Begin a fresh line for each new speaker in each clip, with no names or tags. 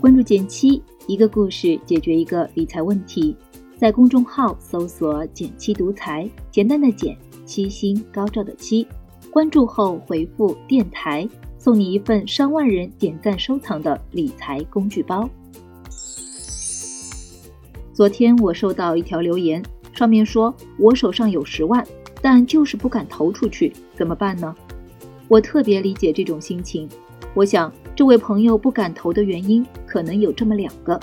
关注减七，一个故事解决一个理财问题。在公众号搜索“减七独裁，简单的减，七星高照的七。关注后回复“电台”，送你一份上万人点赞收藏的理财工具包。昨天我收到一条留言，上面说我手上有十万，但就是不敢投出去，怎么办呢？我特别理解这种心情。我想，这位朋友不敢投的原因可能有这么两个：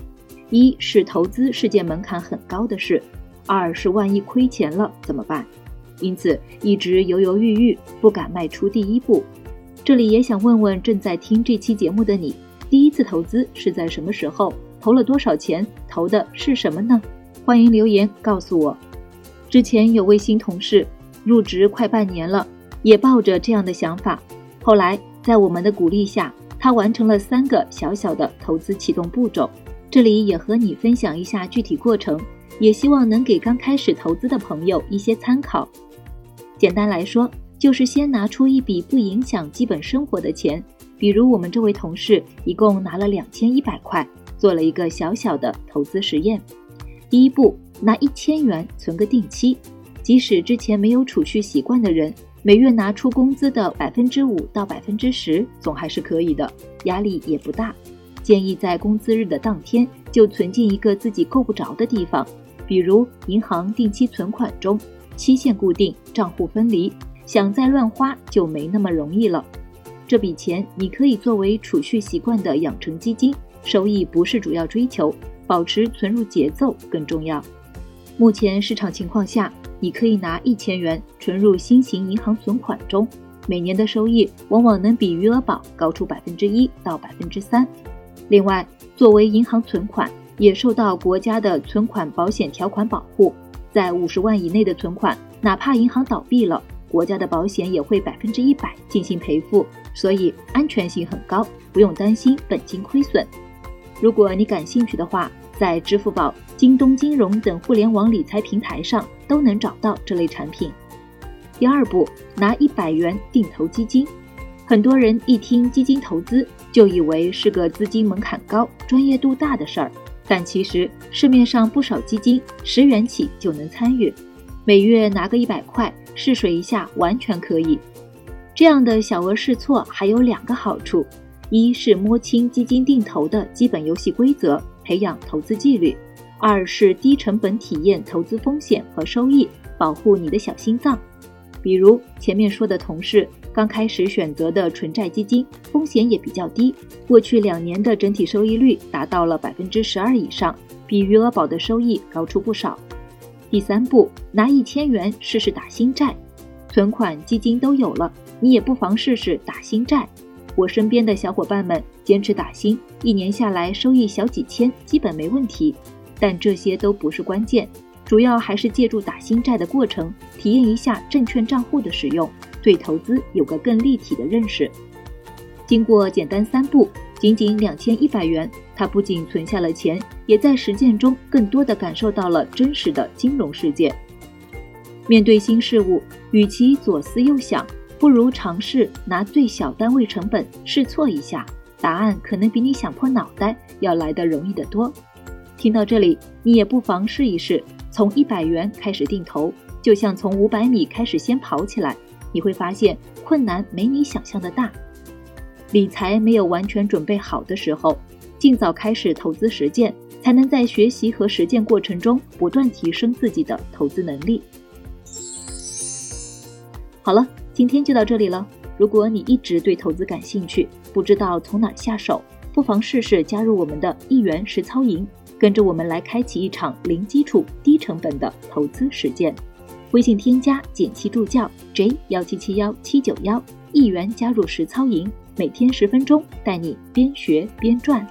一是投资是件门槛很高的事；二是万一亏钱了怎么办？因此一直犹犹豫豫，不敢迈出第一步。这里也想问问正在听这期节目的你，第一次投资是在什么时候？投了多少钱？投的是什么呢？欢迎留言告诉我。之前有位新同事入职快半年了，也抱着这样的想法，后来。在我们的鼓励下，他完成了三个小小的投资启动步骤。这里也和你分享一下具体过程，也希望能给刚开始投资的朋友一些参考。简单来说，就是先拿出一笔不影响基本生活的钱，比如我们这位同事一共拿了两千一百块，做了一个小小的投资实验。第一步，拿一千元存个定期，即使之前没有储蓄习惯的人。每月拿出工资的百分之五到百分之十，总还是可以的，压力也不大。建议在工资日的当天就存进一个自己够不着的地方，比如银行定期存款中，期限固定，账户分离，想再乱花就没那么容易了。这笔钱你可以作为储蓄习惯的养成基金，收益不是主要追求，保持存入节奏更重要。目前市场情况下。你可以拿一千元存入新型银行存款中，每年的收益往往能比余额宝高出百分之一到百分之三。另外，作为银行存款，也受到国家的存款保险条款保护，在五十万以内的存款，哪怕银行倒闭了，国家的保险也会百分之一百进行赔付，所以安全性很高，不用担心本金亏损。如果你感兴趣的话，在支付宝、京东金融等互联网理财平台上都能找到这类产品。第二步，拿一百元定投基金。很多人一听基金投资，就以为是个资金门槛高、专业度大的事儿，但其实市面上不少基金十元起就能参与，每月拿个一百块试水一下完全可以。这样的小额试错还有两个好处：一是摸清基金定投的基本游戏规则。培养投资纪律，二是低成本体验投资风险和收益，保护你的小心脏。比如前面说的同事刚开始选择的纯债基金，风险也比较低，过去两年的整体收益率达到了百分之十二以上，比余额宝的收益高出不少。第三步，拿一千元试试打新债，存款基金都有了，你也不妨试试打新债。我身边的小伙伴们坚持打新，一年下来收益小几千，基本没问题。但这些都不是关键，主要还是借助打新债的过程，体验一下证券账户的使用，对投资有个更立体的认识。经过简单三步，仅仅两千一百元，他不仅存下了钱，也在实践中更多的感受到了真实的金融世界。面对新事物，与其左思右想。不如尝试拿最小单位成本试错一下，答案可能比你想破脑袋要来得容易得多。听到这里，你也不妨试一试，从一百元开始定投，就像从五百米开始先跑起来，你会发现困难没你想象的大。理财没有完全准备好的时候，尽早开始投资实践，才能在学习和实践过程中不断提升自己的投资能力。好了。今天就到这里了。如果你一直对投资感兴趣，不知道从哪下手，不妨试试加入我们的一元实操营，跟着我们来开启一场零基础、低成本的投资实践。微信添加简七助教 J 幺七七幺七九幺，一元加入实操营，每天十分钟，带你边学边赚。